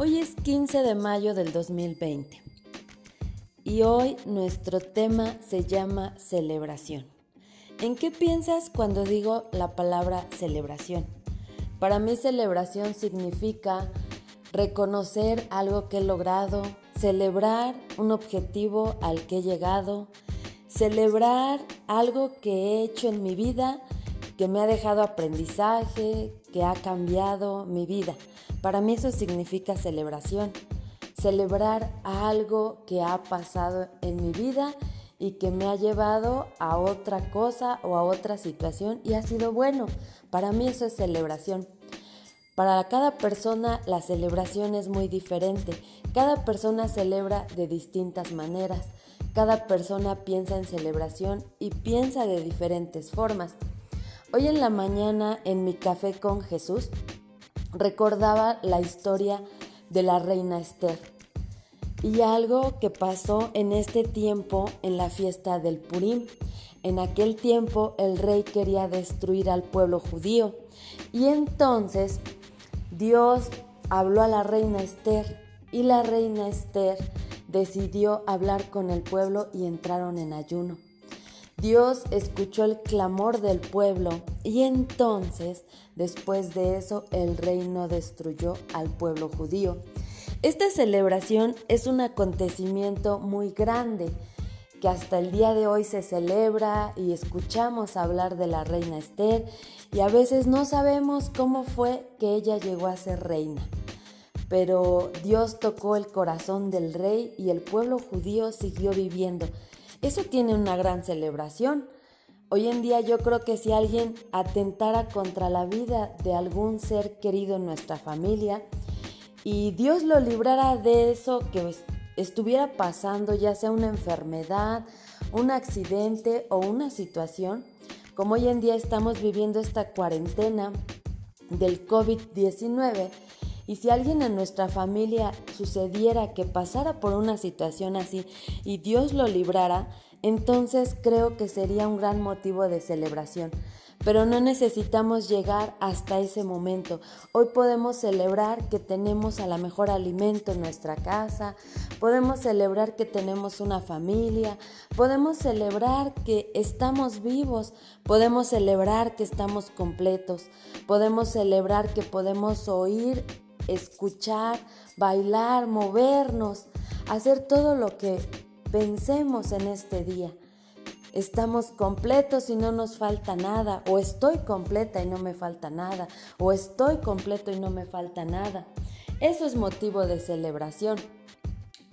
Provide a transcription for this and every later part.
Hoy es 15 de mayo del 2020 y hoy nuestro tema se llama celebración. ¿En qué piensas cuando digo la palabra celebración? Para mí celebración significa reconocer algo que he logrado, celebrar un objetivo al que he llegado, celebrar algo que he hecho en mi vida que me ha dejado aprendizaje, que ha cambiado mi vida. Para mí eso significa celebración. Celebrar algo que ha pasado en mi vida y que me ha llevado a otra cosa o a otra situación y ha sido bueno. Para mí eso es celebración. Para cada persona la celebración es muy diferente. Cada persona celebra de distintas maneras. Cada persona piensa en celebración y piensa de diferentes formas. Hoy en la mañana en mi café con Jesús recordaba la historia de la reina Esther y algo que pasó en este tiempo en la fiesta del Purim. En aquel tiempo el rey quería destruir al pueblo judío y entonces Dios habló a la reina Esther y la reina Esther decidió hablar con el pueblo y entraron en ayuno. Dios escuchó el clamor del pueblo y entonces, después de eso, el reino destruyó al pueblo judío. Esta celebración es un acontecimiento muy grande que hasta el día de hoy se celebra y escuchamos hablar de la reina Esther y a veces no sabemos cómo fue que ella llegó a ser reina. Pero Dios tocó el corazón del rey y el pueblo judío siguió viviendo eso tiene una gran celebración. Hoy en día yo creo que si alguien atentara contra la vida de algún ser querido en nuestra familia y Dios lo librara de eso que estuviera pasando, ya sea una enfermedad, un accidente o una situación, como hoy en día estamos viviendo esta cuarentena del COVID-19, y si alguien en nuestra familia sucediera que pasara por una situación así y Dios lo librara, entonces creo que sería un gran motivo de celebración. Pero no necesitamos llegar hasta ese momento. Hoy podemos celebrar que tenemos a la mejor alimento en nuestra casa, podemos celebrar que tenemos una familia, podemos celebrar que estamos vivos, podemos celebrar que estamos completos, podemos celebrar que podemos oír escuchar, bailar, movernos, hacer todo lo que pensemos en este día. Estamos completos y no nos falta nada, o estoy completa y no me falta nada, o estoy completo y no me falta nada. Eso es motivo de celebración.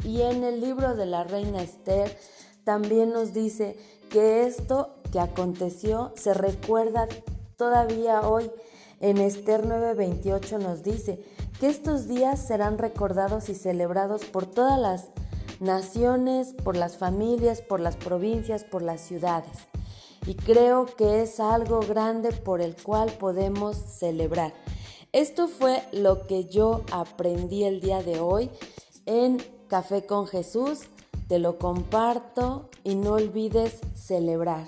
Y en el libro de la reina Esther también nos dice que esto que aconteció se recuerda todavía hoy. En Esther 9:28 nos dice, que estos días serán recordados y celebrados por todas las naciones, por las familias, por las provincias, por las ciudades. Y creo que es algo grande por el cual podemos celebrar. Esto fue lo que yo aprendí el día de hoy en Café con Jesús. Te lo comparto y no olvides celebrar.